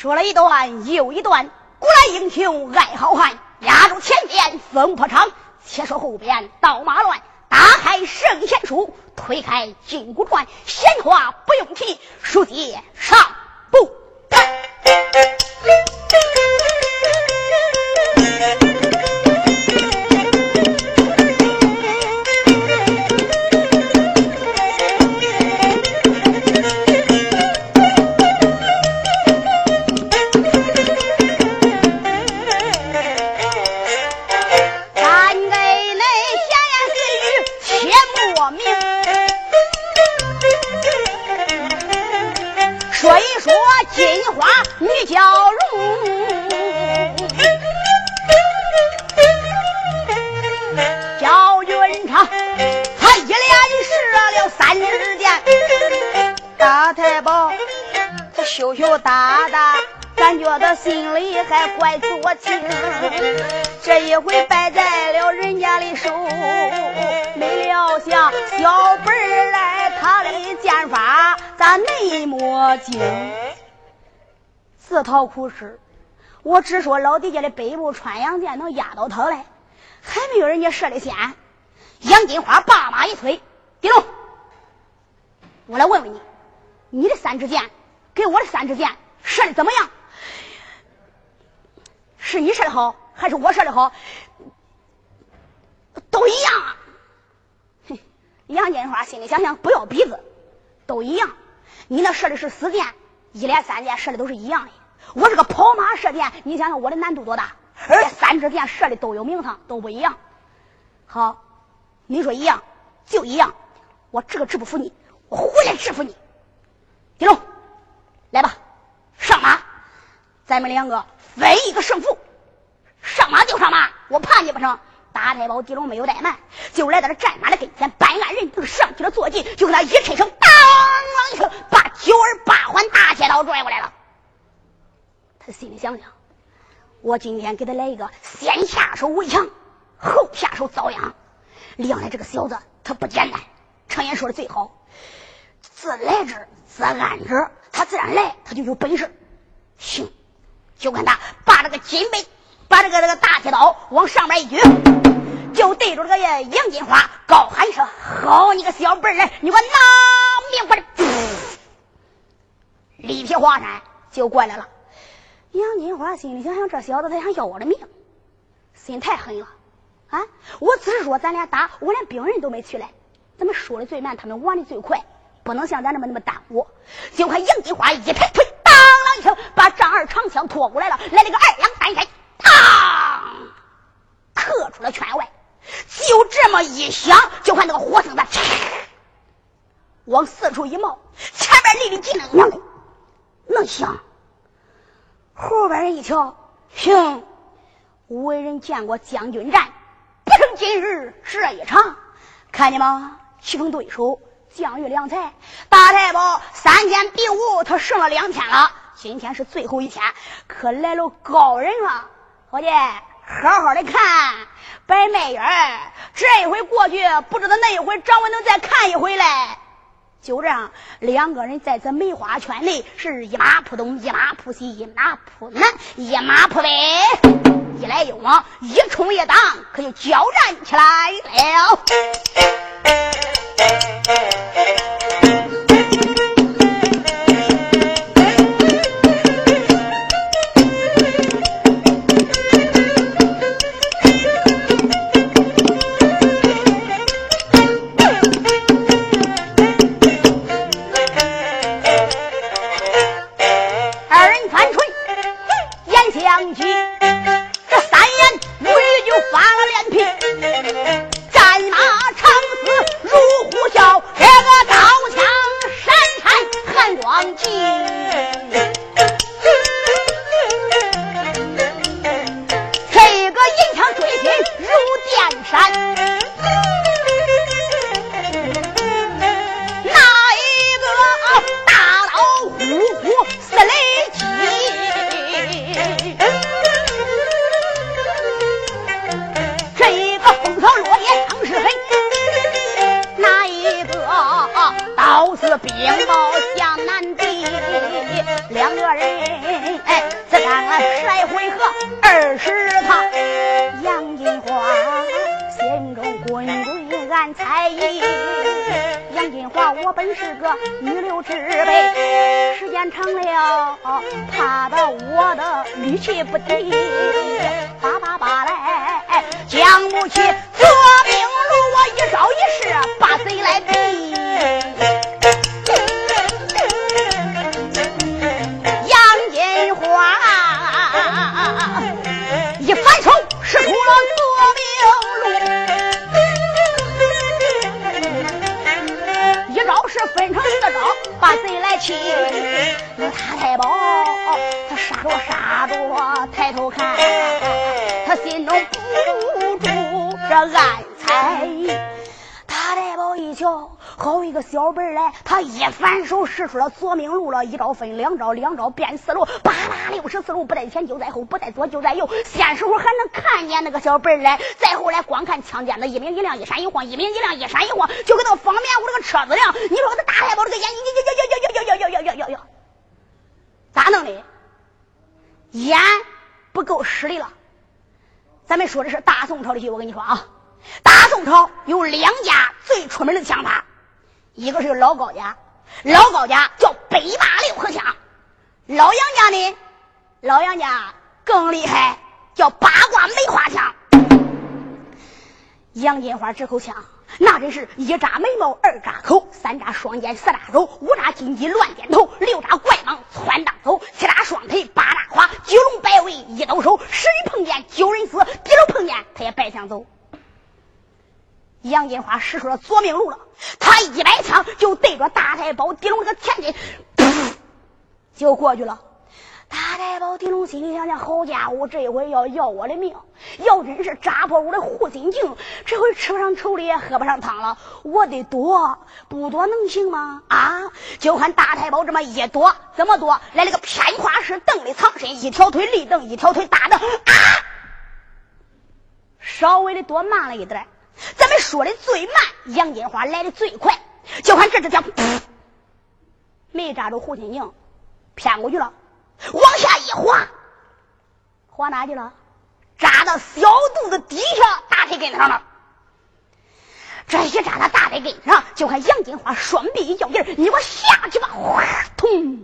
说了一段又一段，古来英雄爱好汉，压住前边风破长。且说后边刀马乱，打开圣贤书，推开金箍传，闲话不用提，书接上讨苦吃。我只说老弟家的北部穿杨箭能压到他来，还没有人家射的险。杨金花把马一推，丁龙，我来问问你，你的三支箭。给我的三支箭射的怎么样？是你射的好，还是我射的好？都一样。哼，杨金花心里想想，不要鼻子，都一样。你那射的是死箭，一连三箭射的都是一样的。我是个跑马射箭，你想想我的难度多大？而且三支箭射的都有名堂，都不一样。好，你说一样就一样，我这个治不服你，我回来制服你。丁龙。来吧，上马，咱们两个分一个胜负。上马就上马，我怕你不成？打太保狄龙没有怠慢，就来到了战马的跟前，办案人就上去了坐骑，就给他一伸手，当啷一声，把九儿八环大铁刀拽过来了。他心里想想，我今天给他来一个先下手为强，后下手遭殃。亮来这个小子，他不简单。常言说的最好，自来之，自安之。他自然来，他就有本事。行，就看他把这个金杯，把这个这个大铁刀往上面一举，就对着这个杨金花高喊一声：“好你个小笨人，你给我拿命！”我的，力劈华山就过来了。杨金花心里想想：这小子他想要我的命，心太狠了啊！我只是说咱俩打，我连兵人都没取来，咱们说的最慢，他们玩的最快。不能像咱这么那么耽误。就看杨金花一抬腿，当啷一声，把丈二长枪拖过来了，来了个二两三开，当，刻出了圈外。就这么一响，就看那个火星子往四处一冒，前面离得近了，娘的，能响。后边人一瞧，行，为人见过将军战，不成今日这一场。看见吗？棋逢对手。将遇良才，大太保三天比武，他胜了两天了。今天是最后一天，可来了高人了。伙计，好好的看，白卖眼儿。这一回过去，不知道那一回掌门能再看一回嘞。就这样，两个人在这梅花圈内是一马扑东，一马扑西，一马扑南，一马扑北，一来一往，一冲一挡，可就交战起来了。去不得反手使出了左命路了，一招分两招，两招变四路，八八六十四路，不在前就在后，不在左就在右。先时候还能看见那个小本来，再后来光看枪尖子一明一亮，一闪一晃，一明一亮，一闪一晃，就跟那个方便屋那个车子亮。你说我这大太保这个眼，呀呀呀呀呀呀呀呀呀呀呀，咋弄的？眼不够使力了。咱们说的是大宋朝的戏，我跟你说啊。大宋朝有两家最出名的枪法，一个是老高家，老高家叫北霸六合枪；老杨家呢，老杨家更厉害，叫八卦梅花枪。杨金花这口枪，那真是一扎眉毛，二扎口，三扎双肩，四扎手，五扎金鸡乱点头，六扎怪蟒窜荡走，七扎双腿八扎花，九龙摆尾一抖手，十人碰见九人死，第六碰见他也白想走。杨金花使出了夺命路了，他一摆枪就对着大太保狄龙这个前进，就过去了。大太保狄龙心里想想：好家伙，这回要要我的命！要真是扎破我的护心镜，这回吃不上稠里，喝不上汤了。我得躲，不躲能行吗？啊！就看大太保这么一躲，怎么躲？来了个偏胯式蹬的藏身，一条腿立蹬，一条腿打蹬，啊！稍微的躲慢了一点。咱们说的最慢，杨金花来的最快。就看这只枪，没扎住胡心宁，偏过去了，往下一滑，滑哪去了？扎到小肚子底下大腿根上了。这一扎到大腿根上，就看杨金花双臂一较劲你给我下去吧！哗，通。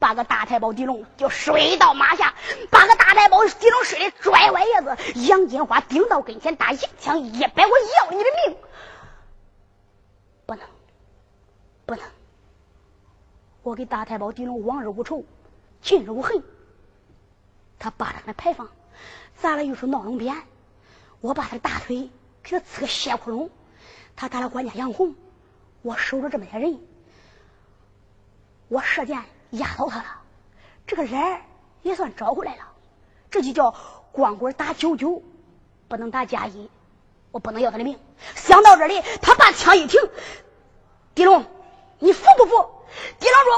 把个大太保狄龙就摔到马下，把个大太保狄龙摔的拽歪叶子。杨金花顶到跟前，打一枪一百，我要你的命！不能，不能！我给大太保狄龙往日无仇，近日无恨。他扒他的牌坊，砸了一处闹龙鞭，我把他的大腿给他刺个血窟窿。他打了管家杨红，我守着这么些人，我射箭。压倒他了，这个人也算找回来了，这就叫光棍打九九，不能打加一，我不能要他的命。想到这里，他把枪一停，狄龙，你服不服？狄龙说：“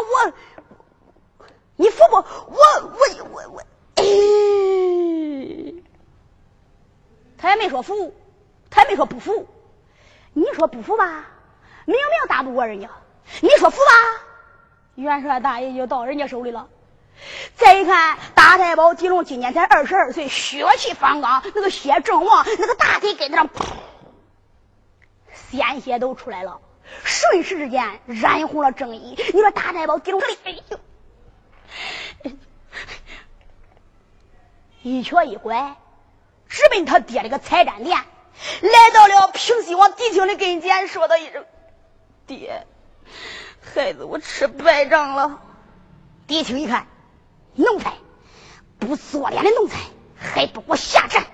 我，你服不？我我我我，他也没说服，他也没说不服。你说不服吧，明明打不过人家；你说服吧。”元帅大爷就到人家手里了。再一看，大太保狄龙今年才二十二岁，血气方刚，那个血正旺，那个大腿根子上，鲜血都出来了，瞬时之间染红了正衣。你说大太保狄龙这里，哎呦，一瘸一拐，直奔他爹那个财占殿，来到了平西王狄青的跟前，说道一声：“爹。”孩子，我吃败仗了。狄青一看，奴才不做脸的奴才，还不给我下战？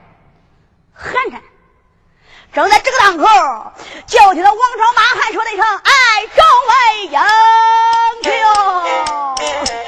寒战！正在这个当口，就听到王朝马汉说了一声：“爱，众位英雄。”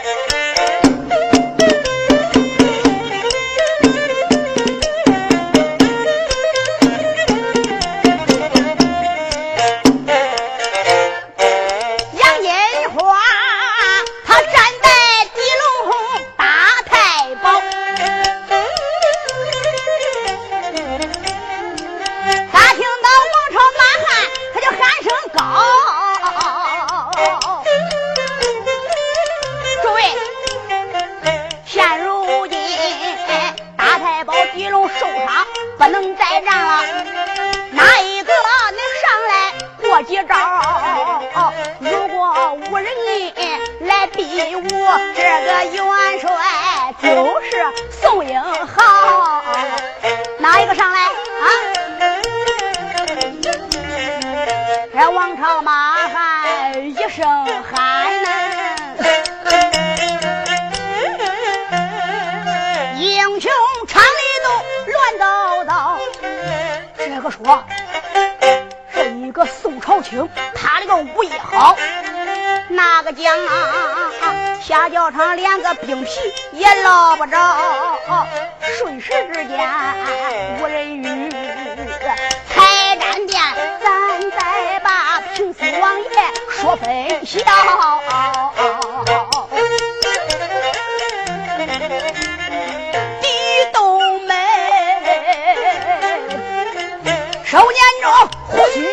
收年中呼须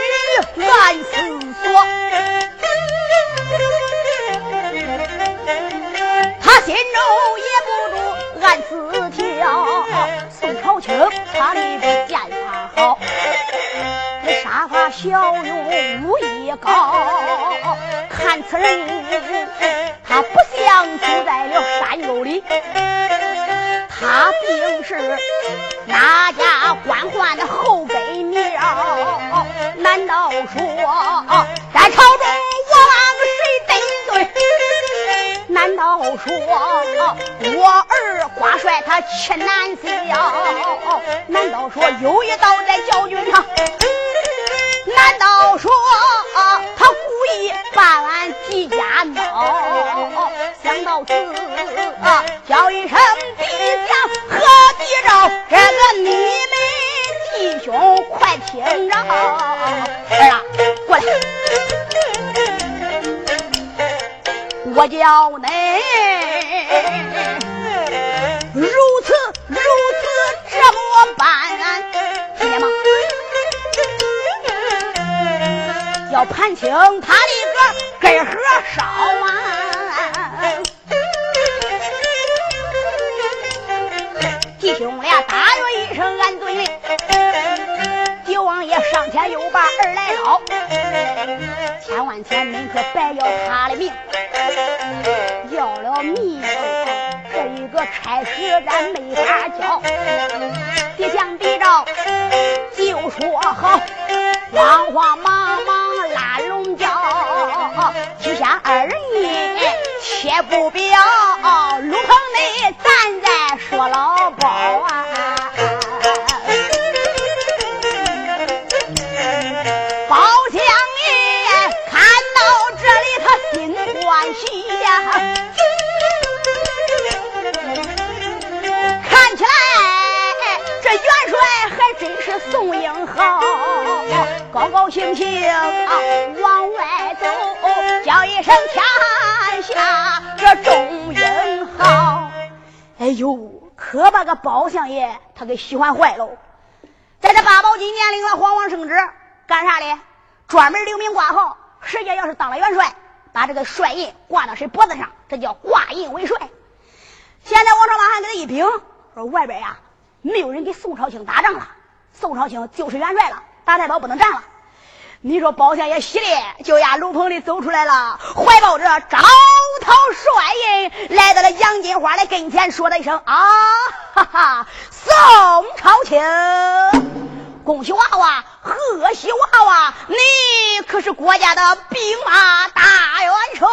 暗思索。他心中也不住暗自跳，宋朝清他的剑法好，这杀伐骁勇武艺高，看此人他不像住在了山沟里，他定是哪家官宦的后辈苗？难道说在朝中我谁得罪？难道说我儿挂帅他气难消？难道说有一道在教军上？难道说他故意把俺几家闹？想到此，叫一声弟兄和弟招，这个你弟兄快听着，儿啊，过来。我叫你如此如此这么办，听见吗？要盘清他的个根和少啊！弟兄俩答应一声，俺遵命。王爷上前又把儿来捞，千万千恁可别要他的命。要了命，这一个差事咱没法交。别讲别着，就说好，慌慌忙忙拉龙轿，许下二人言，切不表。路棚内咱再说老宋英豪，高高兴兴往外走，叫一声天下这众英豪。哎呦，可把个包相爷他给喜欢坏喽！在这八宝金年龄了，皇王圣旨干啥的？专门留名挂号，谁家要是当了元帅。把这个帅印挂到谁脖子上，这叫挂印为帅。现在王朝马汉给他一禀，说外边呀没有人给宋朝卿打仗了，宋朝卿就是元帅了，大太保不能战了。你说包相爷喜的就压炉棚里走出来了，怀抱着招讨帅印，来到了杨金花的跟前，说了一声啊哈哈，宋朝卿。恭喜娃娃，贺喜娃娃，你可是国家的兵马大元帅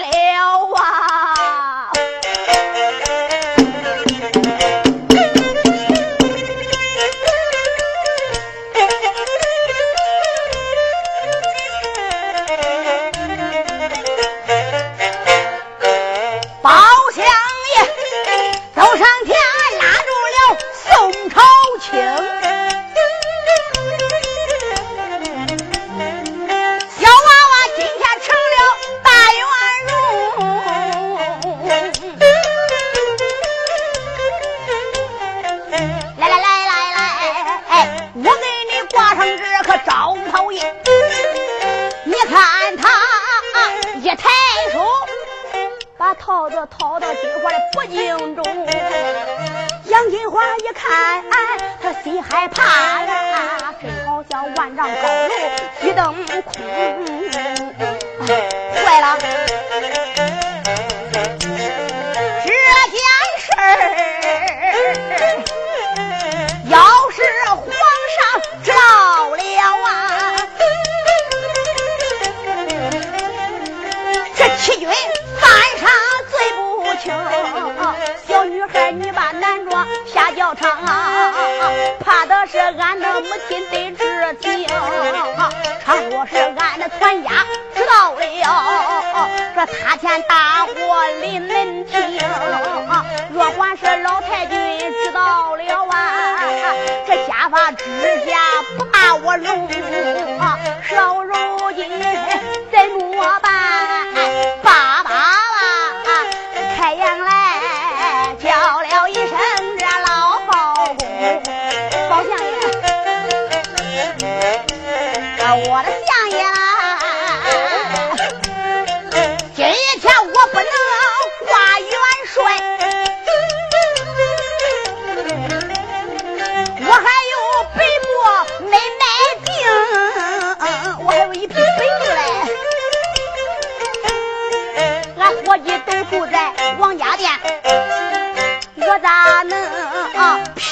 了啊！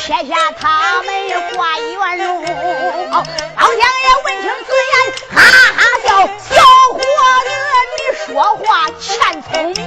撇下他们画圆龙。老乡爷闻听此言，哈哈笑：“小伙子，你说话欠聪明。”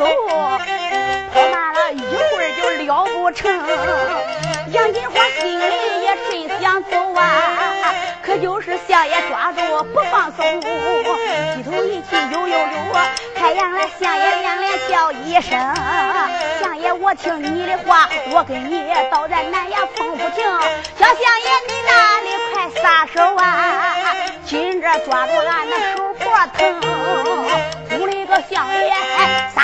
走，跑慢了一会儿就了不成。杨金花心里也真想走啊，可就是相爷抓住不放松。低头一气呦呦呦，太阳来相爷连连叫一声。相爷我听你的话，我跟你倒在南阳风不停。小相爷你哪里快撒手啊？今着抓住俺那手脖疼，屋里个相爷撒。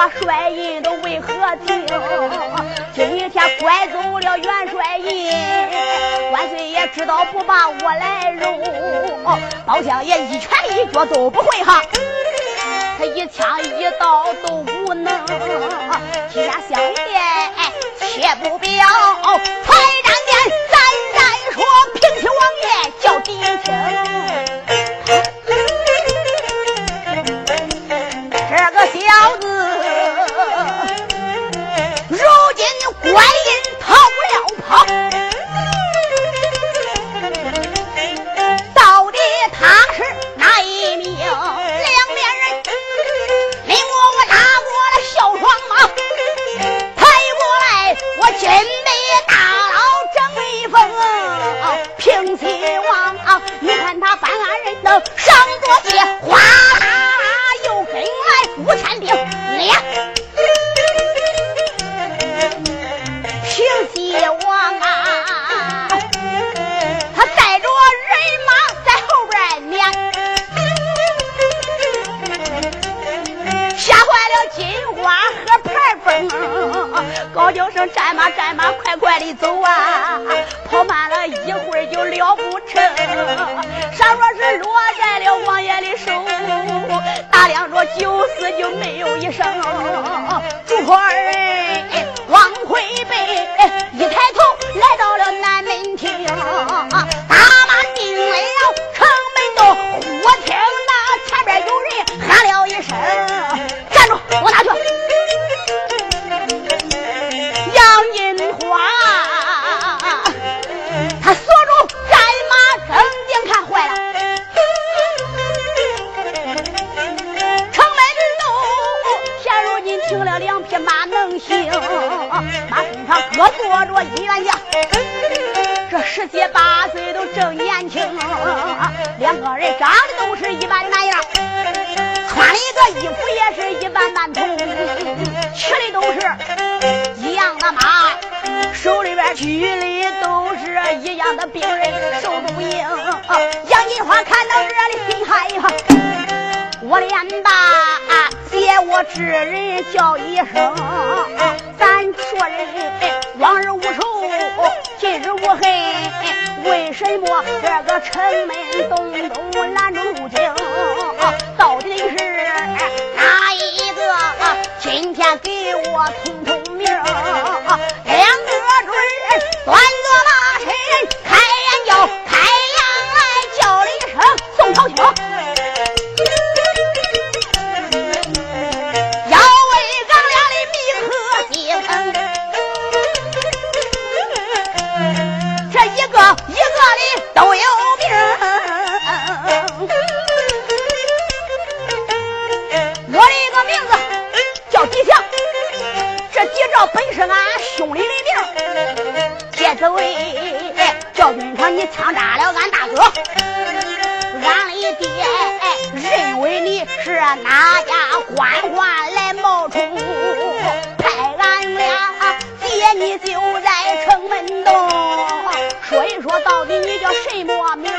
我帅印都为何停？今天拐走了元帅印，万岁爷知道不把我来容？包相爷一拳一脚都不会哈，他一枪一刀都无能。今天相爷且不表，才当面咱再说，平西王爷叫狄青？凭了两匹马能行马身上各坐着一员将这十七八岁都正年轻两个人长得都是一般那样。穿的个衣服也是一般般同吃的都是一样的马手里边举的都是一样的病人受的不硬杨金花看到这里心害怕我连吧借我之人叫一声，咱说人往日无仇。今日无恨，为什么这个城门东东拦住路径？到底是哪一个？今天给我通通名。两个准端着马身这位赵军长，你枪扎了俺大哥，俺的爹认为你是哪家官宦来冒充，派俺俩接你就在城门洞，说一说到底你叫什么名？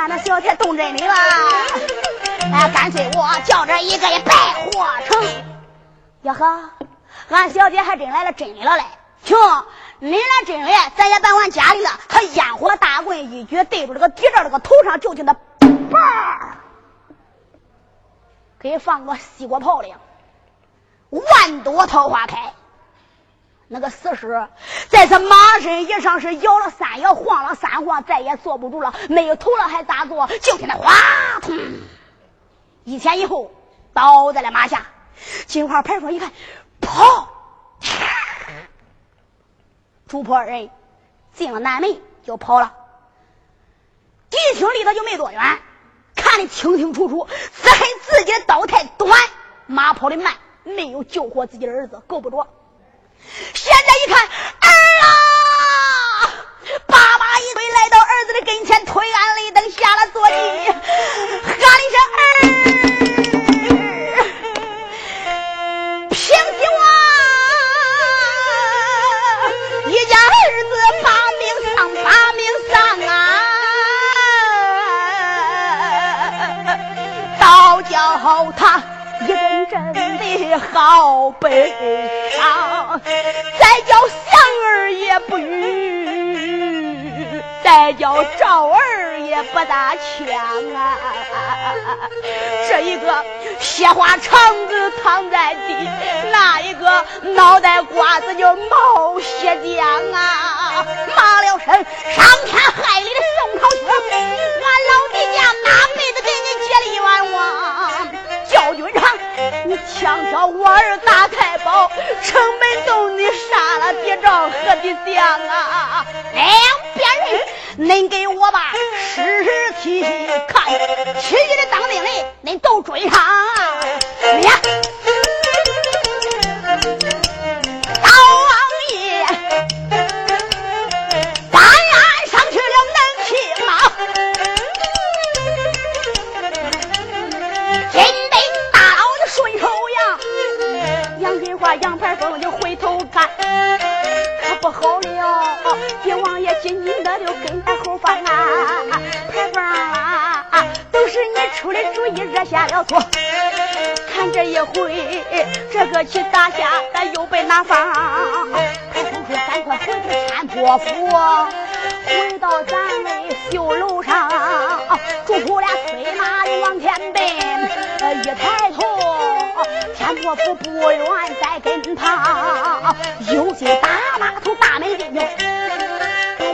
俺那小姐动真里了，哎，干脆我叫这一个也败活成。呀呵，俺小姐还真来了真里了嘞！听，你来真里，咱也别往家里了。他烟火大棍一举对着这个敌人这个头上，就听他嘣。给放个西瓜炮了，万朵桃花开。那个死尸在他马身一上是摇了三摇，晃了三晃，再也坐不住了，没有头了还咋坐？就听那哗通，一前一后倒在了马下。金花牌坊一看，跑！主仆二人进了南门就跑了。敌厅离他就没多远，看得清清楚楚。只恨自己的刀太短，马跑的慢，没有救活自己的儿子，够不着。现在一看，儿啊！爸爸一推来到儿子的跟前，推案泪灯下了坐骑，喊了一声儿，平西王，一家儿子把真的好悲伤，再叫祥儿也不语，再叫赵儿也不大强啊！这一个血花肠子躺在地，那一个脑袋瓜子就冒血浆啊！骂了声伤天害理的儿大太保，城门洞你杀了敌仗何的将啊？两边人，恁给我把尸体看，其余的当兵的恁都追上。呀！出的主意，惹下了错。看这一回，这个棋打下，咱又被拿方。排风说：“赶快回去参破府，回到咱们绣楼上，主仆俩催马往前奔，一抬头。”天婆府不远在跟旁，有心打马头大门进去，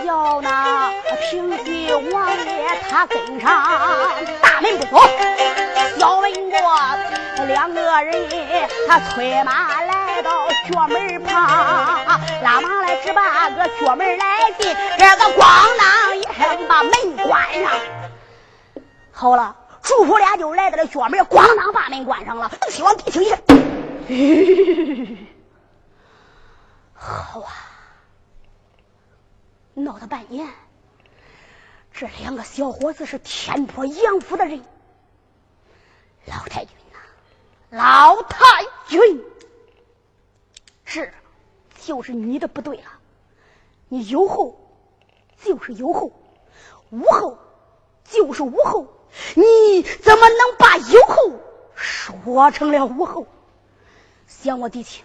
叫那平西王爷他跟上，大门不走，小文过两个人，他催马来到角门旁，拉马来只把个角门来进，这个咣当一声把门关上，好了。主仆俩就来到了角门，咣当把门关上了。希望地听一下，好啊！闹了半年，这两个小伙子是天波杨府的人。老太君呐，老太君，是，就是你的不对了。你有后就是有后，无后就是无后。你怎么能把有后说成了无后？想我弟弟，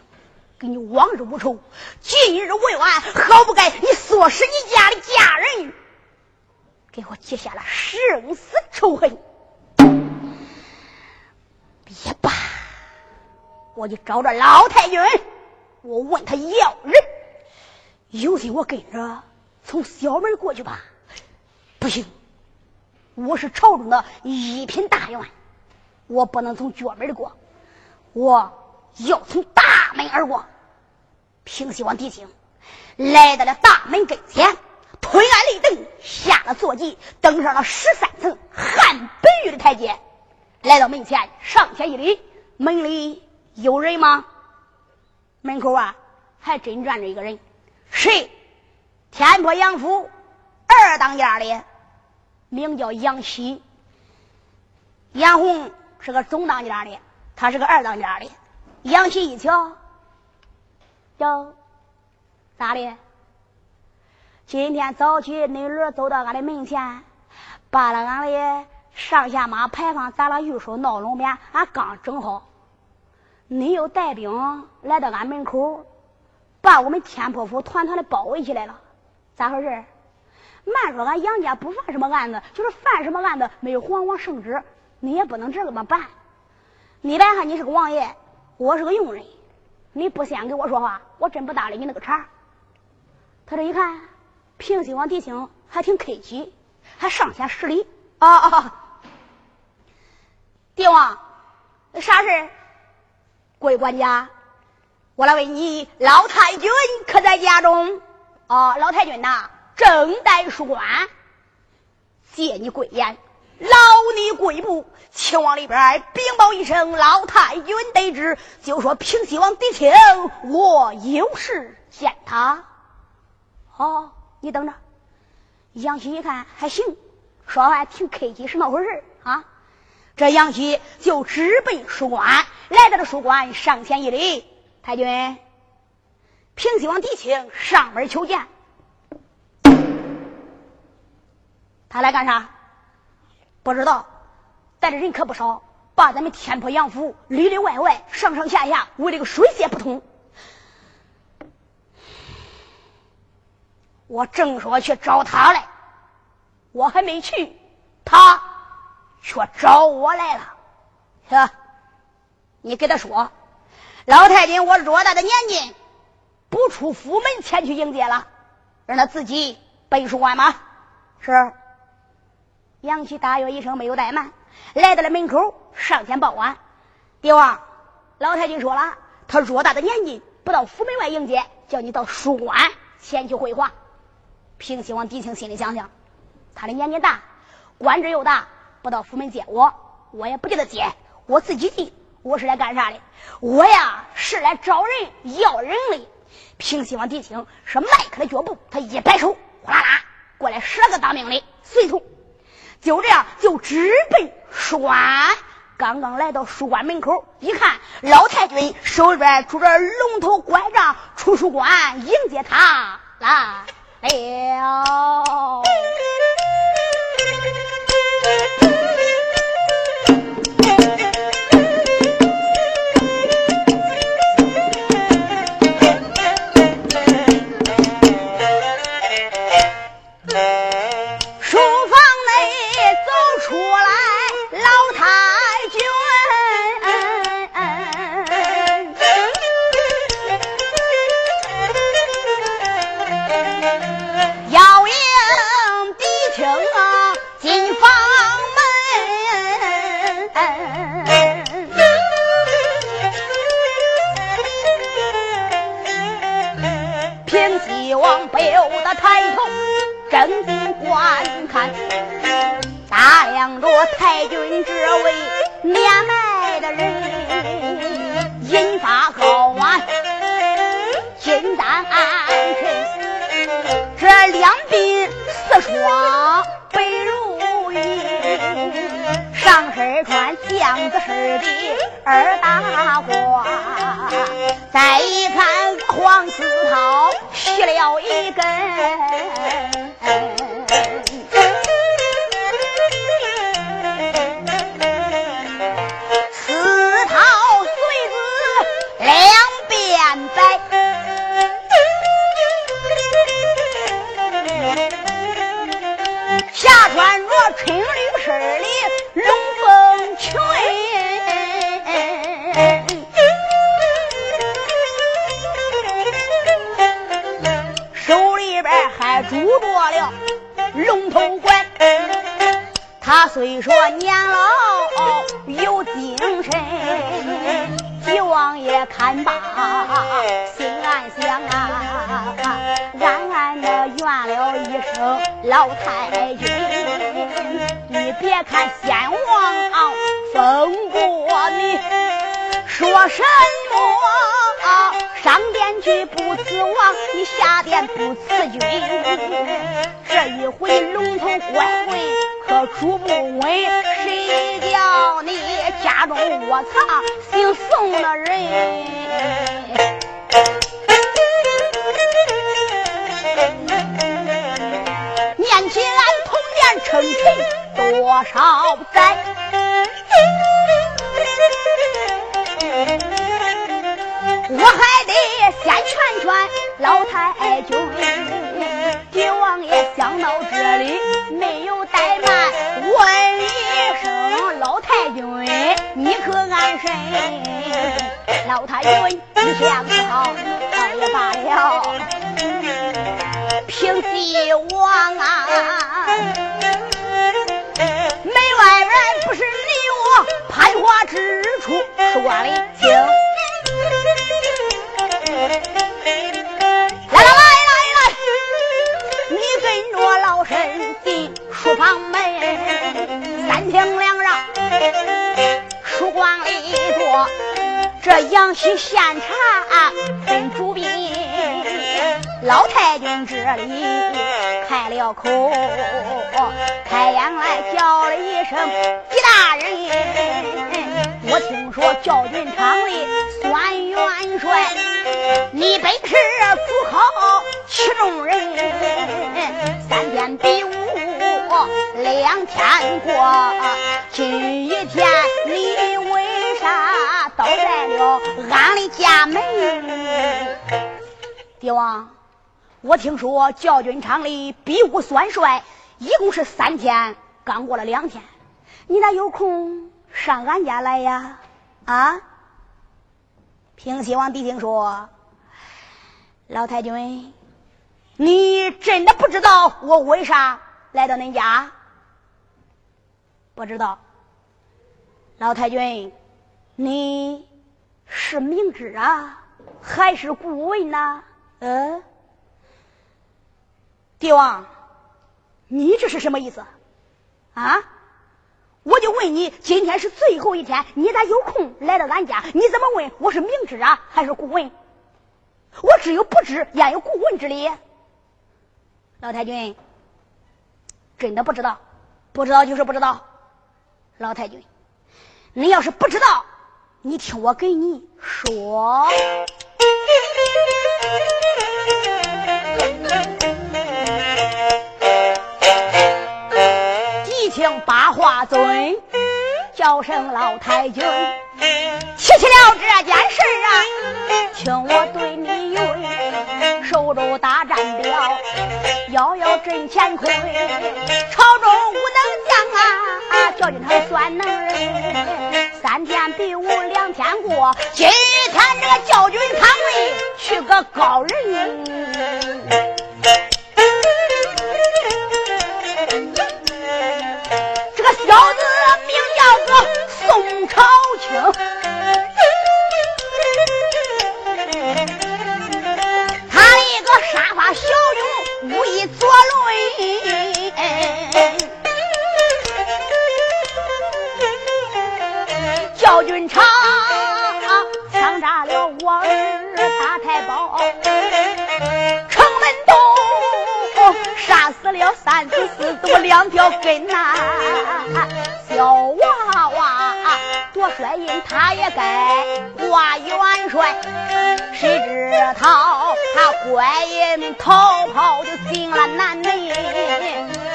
跟你往日无仇，今日为完，好不该你唆使你家的家人给我结下了生死仇恨。别吧，我就找着老太君，我问他要人，有心我跟着从小门过去吧。不行。我是朝中的一品大员，我不能从角门过，我要从大门而过。平西王狄青来到了大门跟前，推鞍立等，下了坐骑，登上了十三层汉白玉的台阶，来到门前，上前一礼：“门里有人吗？”门口啊，还真站着一个人，谁？天波杨府二当家的。名叫杨喜，杨红是个总当家的，他是个二当家的。杨喜一瞧，哟，咋的？今天早起，恁儿走到俺的门前，把了俺的上下马牌坊砸了玉手闹龙鞭，俺刚整好。你又带兵来到俺门口，把我们天破府团团的包围起来了，咋回事？慢说，俺杨家不犯什么案子，就是犯什么案子，没有皇王圣旨，你也不能这么办。你别看你是个王爷，我是个佣人，你不先给我说话，我真不搭理你那个茬。他这一看，平西王狄青还挺客气，还上前施礼。啊啊！帝王，啥事贵管家，我来问你，老太君可在家中？啊，老太君呐，正在书馆。借你贵言，劳你贵部，请往里边禀报一声，老太君得知，就说平西王狄青，我有事见他。哦，你等着。杨喜一看还行，说话挺客气，是那回事啊？这杨喜就直奔书馆，来到了书馆，上前一礼：“太君，平西王狄青上门求见。”他来干啥？不知道，带的人可不少，把咱们天坡杨府里里外外、上上下下围了个水泄不通。我正说去找他来，我还没去，他却找我来了。是吧，你给他说，老太君我偌大的年纪，不出府门前去迎接了，让他自己背书完吗？是。杨七大约一声，没有怠慢，来到了门口，上前报完。帝王，老太君说了，他偌大的年纪，不到府门外迎接，叫你到书馆前去会话。平西王狄青心里想想，他的年纪大，官职又大，不到府门接我，我也不给他接，我自己进。我是来干啥的？我呀是来找人要人的。平西王狄青是迈开了脚步，他一摆手，哗啦啦过来十个当兵的随从。就这样，就直奔书馆。刚刚来到书馆门口，一看老太君手里边拄着龙头拐杖出书馆迎接他来了。看，打量着太君这位年迈的人，银发高挽，金丹暗沉，这两鬓似霜白如玉，上身穿将子式的二大褂，再一看黄丝绦系了一根。他虽说年老有精神，吉王爷看罢心暗想啊，暗暗的怨了一声老太君。你别看先王封过你，说什么上殿去不辞王，你下殿不辞君。这一回龙头怪回。可出不稳，谁叫你家中窝藏姓宋的人？念起俺童年称臣多少载，我还得先劝劝老太君。帝王爷想到这里，没有怠慢，问一声老太君，你可安身？老太君一向不好，倒也罢了。平西王啊，门外人不是你我攀花之处，说的清。我老身进书房门，三厅两让，书光里坐，这杨喜献茶分主宾。老太君这里开了口，开言来叫了一声：“狄大人，我听说教军场里孙元帅，你本是符号其中人，天比武两天过，今一天你为啥倒在了俺的家门？”帝王。我听说教军场里比武算帅，一共是三天，刚过了两天，你咋有空上俺家来呀？啊！平西王谛听说，老太君，你真的不知道我为啥来到恁家？不知道。老太君，你是明知啊，还是顾问呢？嗯。帝王，你这是什么意思？啊！我就问你，今天是最后一天，你咋有空来到俺家？你怎么问我是明知啊，还是顾问？我只有不知，焉有顾问之理？老太君，真的不知道，不知道就是不知道。老太君，你要是不知道，你听我给你说。一请八花尊叫声老太君，提起了这件事啊，听我对你云：手中大战表，遥遥阵前推，朝中无能将啊，教军他算能人。三天比武两天过，今天这个教军堂里去个高人。宋朝清，他一个沙发小勇，武艺左轮，教军长枪扎了我儿大太保，城门洞杀死了三子四祖两条根呐，小多帅印，他也该挂元帅。谁知道他怪人逃跑就进了南门，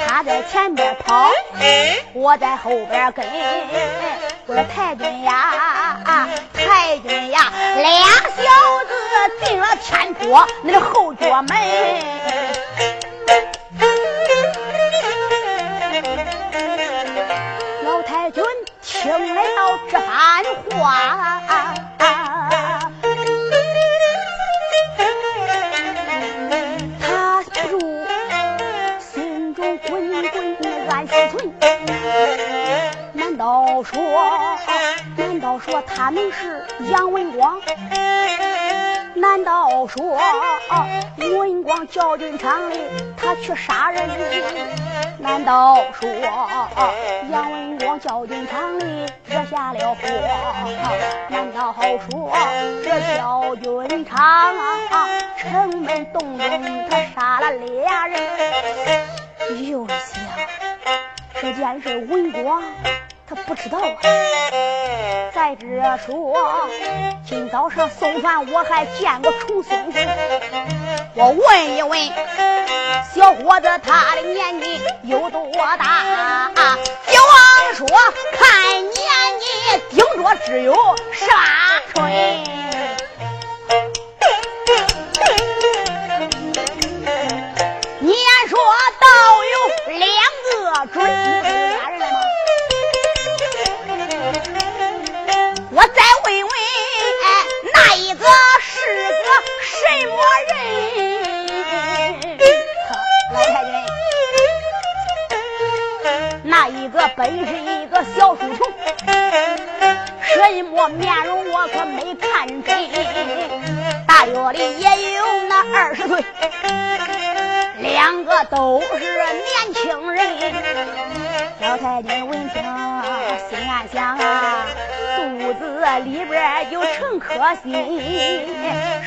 他在前边跑，我在后边跟。我说太君呀，太君呀，俩小子进了天坡那个后脚门。听了这番话，他不住心中滚滚暗思忖。难道说，难道说他能是杨文广？难道说文广教军场里他去杀人？难道说杨文广教军场里惹下了祸？难道说这小军场城门洞中他杀了俩人？又想这件事文广。他不知道啊！再者说，今早上送饭我还见过重孙子，我问一问小伙子他的年纪有多大？小王说看年纪顶多只有十八春。年说倒有两个准。那一个是个什么人？老太君，那一个本是一个小书童，什么面容我可没看清，大约的也有那二十岁。两个都是年轻人，老太君闻听心暗想啊，肚子里边有成颗心。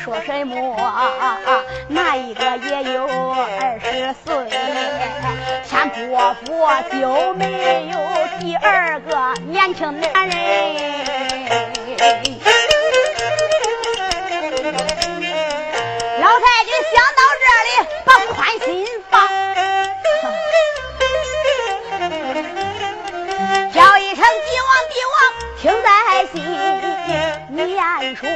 说什么？那一个也有二十岁，天婆婆就没有第二个年轻男人。听在心。你言说，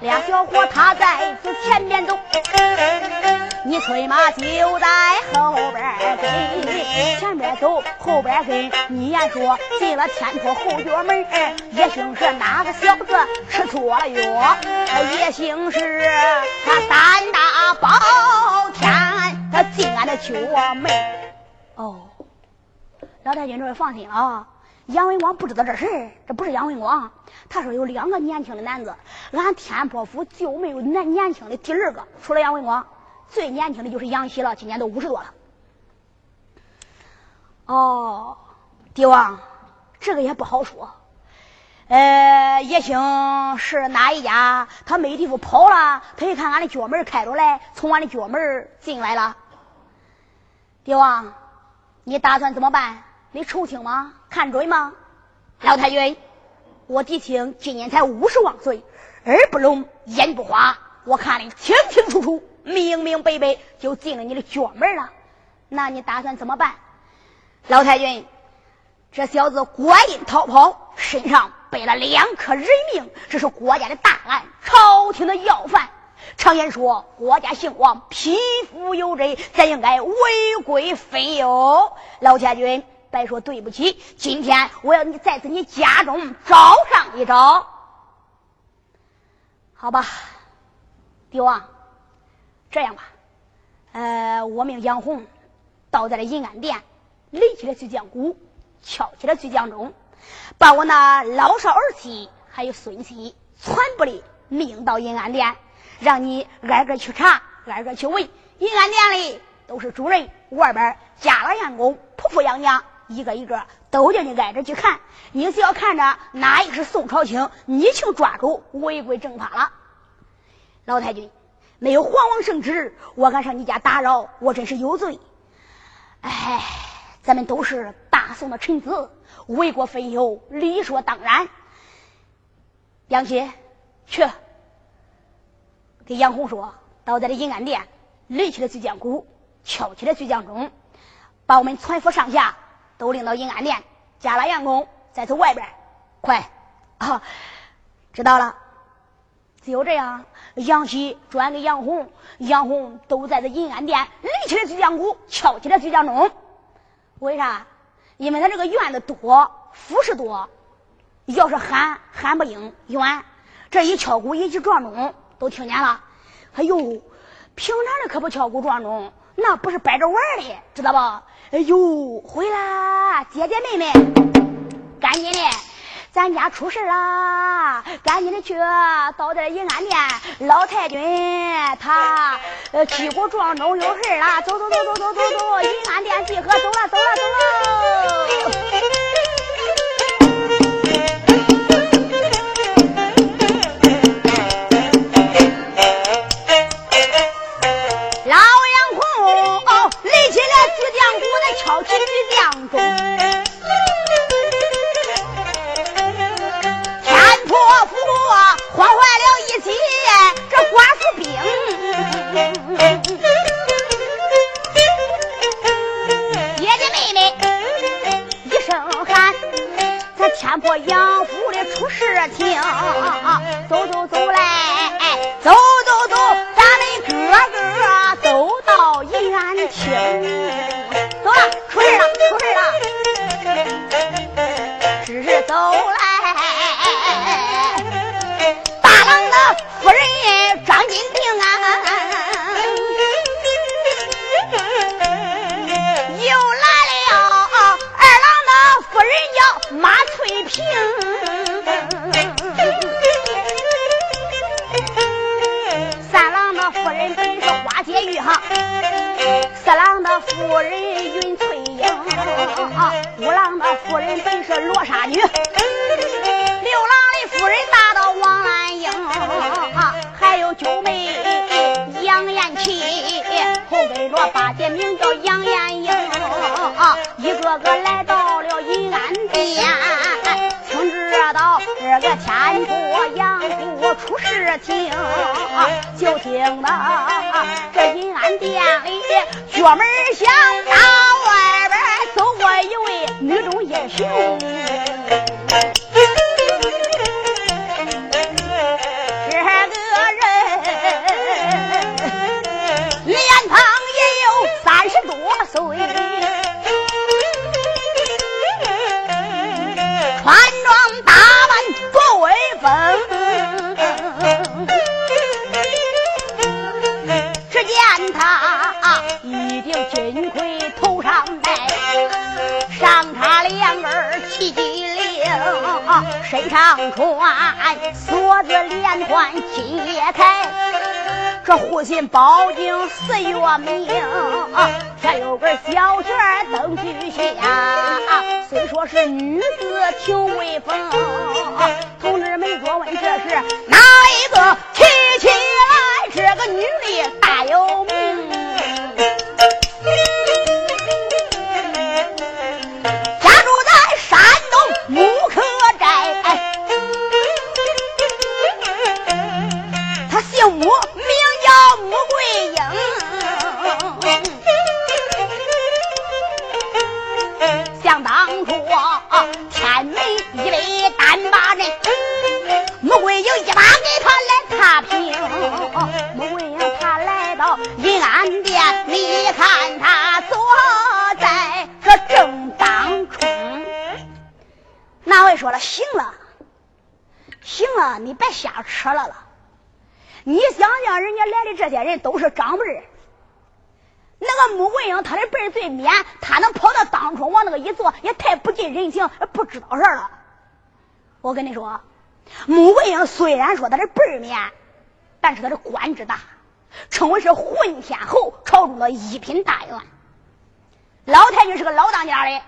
俩小伙他在此前面走。你催马就在后边跟，前边走后边跟。你言说进了天坡后角门，也姓是哪个小子吃错了药，也姓是他胆大包天，他进俺的角门。哦，老太君这位放心了啊，杨文广不知道这事儿这不是杨文广，他说有两个年轻的男子，俺天波府就没有男年轻的第二个，除了杨文广。最年轻的就是杨喜了，今年都五十多了。哦，帝王，这个也不好说。呃，也兴是哪一家？他没地方跑了，他一看俺的角门开着嘞，从俺的角门进来了。帝王，你打算怎么办？你抽清吗？看准吗？老太君，我狄青今年才五十万岁，耳不聋，眼不花，我看的清清楚楚。明明白白就进了你的角门了，那你打算怎么办？老太君，这小子国印逃跑，身上背了两颗人命，这是国家的大案，朝廷的要犯。常言说，国家兴亡，匹夫有责，咱应该违规分忧。老太君，白说对不起，今天我要你在此你家中找上一找，好吧，帝王。这样吧，呃，我命杨红到咱的银安殿，垒起了巨将鼓，敲起了巨将钟，把我那老少儿媳还有孙媳全部的命到银安殿，让你挨个去查，挨个去问。银安殿里都是主人，外边加了员工、仆妇、养娘，一个一个都叫你挨着去看。你只要看着哪一个是宋朝卿，你就抓住违规正法了。老太君。没有皇王圣旨，我敢上你家打扰，我真是有罪。哎，咱们都是大宋的臣子，为国分忧，理所当然。杨七，去给杨红说，到咱的银安殿，擂起了巨将鼓，敲起了巨将钟，把我们全府上下都领到银安殿，加了员工，在此外边，快啊！知道了，只有这样。杨喜转给杨红，杨红都在这银安殿立起了巨将鼓，敲起了巨将钟。为啥？因为他这个院子多，府事多，要是喊喊不灵远。这一敲鼓，一起撞钟，都听见了。哎呦，平常的可不敲鼓撞钟，那不是摆着玩的，知道不？哎呦，回来，姐姐妹妹，赶紧的。咱家出事啦！赶紧的去到这银安殿，老太君他呃屁股撞钟有事啦！走走走走走走走，银安殿集合，走了走了走了。姐姐妹妹一声喊，咱天婆杨府的出事情，走走走来，走走走，咱们哥哥都到医院去，走了，出事了，出事了。人本是花解玉哈。四郎的夫人云翠英，五郎的夫人本是罗刹女，六郎的夫人大到王兰英，还有九妹杨艳琪，后跟着八姐名叫杨艳英，一个个来到了银安殿，听知道这个天婆杨出事情，就听到这银安殿里。角门响，到外边走过一位女中英雄，这个人脸庞也有三十多岁，插两根齐金铃，身上穿锁子连环金叶铠，这护心宝镜四月明，前有根小旋登巨下，虽说是女子挺威风，同志们若问这是哪一个？提起来，这个女的大有名。我跟你说，穆桂英虽然说他是辈面，但是他的官职大，称为是混天侯，朝中的一品大员。老太君是个老当家的，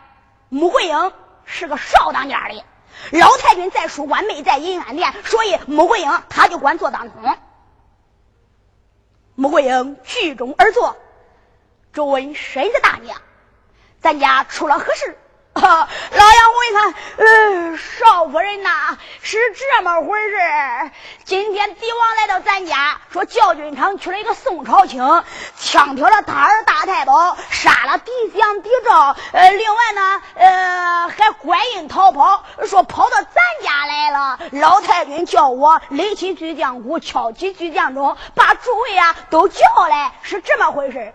穆桂英是个少当家的。老太君在书馆，没在银安殿，所以穆桂英他就管坐当中。穆桂英居中而坐，周问身子大娘：“咱家出了何事？” 老杨我一看，呃，少夫人呐，是这么回事今天帝王来到咱家，说教军场去了一个宋朝卿，枪挑了他儿大太保，杀了狄祥、狄兆。呃，另外呢，呃，还拐印逃跑，说跑到咱家来了。老太君叫我垒起巨将鼓，敲起巨将钟，把诸位啊都叫来，是这么回事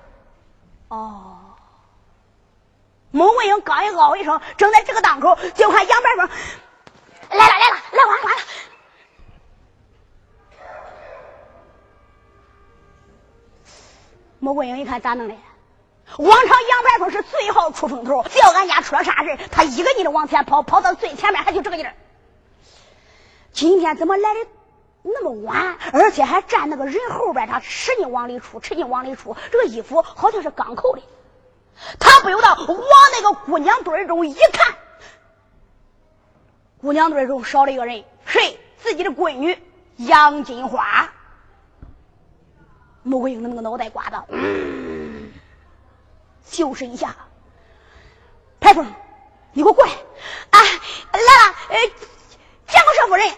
哦。孟文英刚一嗷一声，正在这个当口，就看杨白凤来了来了，来晚了完了。孟文英一看咋弄的？往常杨白凤是最好出风头，只要俺家出了啥事他一个劲的往前跑，跑到最前面，他就这个劲儿。今天怎么来的那么晚，而且还站那个人后边，他使劲往里出，使劲往里出，这个衣服好像是钢扣的。他不由得往那个姑娘堆中一看，姑娘堆中少了一个人，谁？自己的闺女杨金花。穆桂英的那个脑袋瓜子，就是一下。排风，你给我过来！啊，来了，呃，见过少夫人。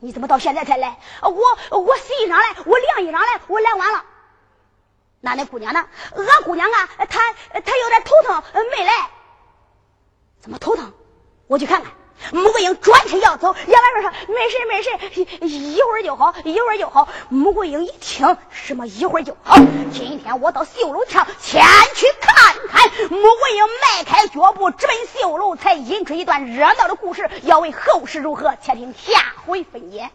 你怎么到现在才来？我我洗衣裳来，我晾衣裳来，我来晚了。那那姑娘呢？俺姑娘啊，她她有点头疼，没来。怎么头疼？我去看看。穆桂英转身要走，杨兰说：“没事没事，一会儿就好，一会儿就好。”穆桂英一听，什么一会儿就好？今天我到绣楼墙前去看看。穆桂英迈开脚步直奔绣楼，才引出一段热闹的故事。要问后事如何，且听下回分解。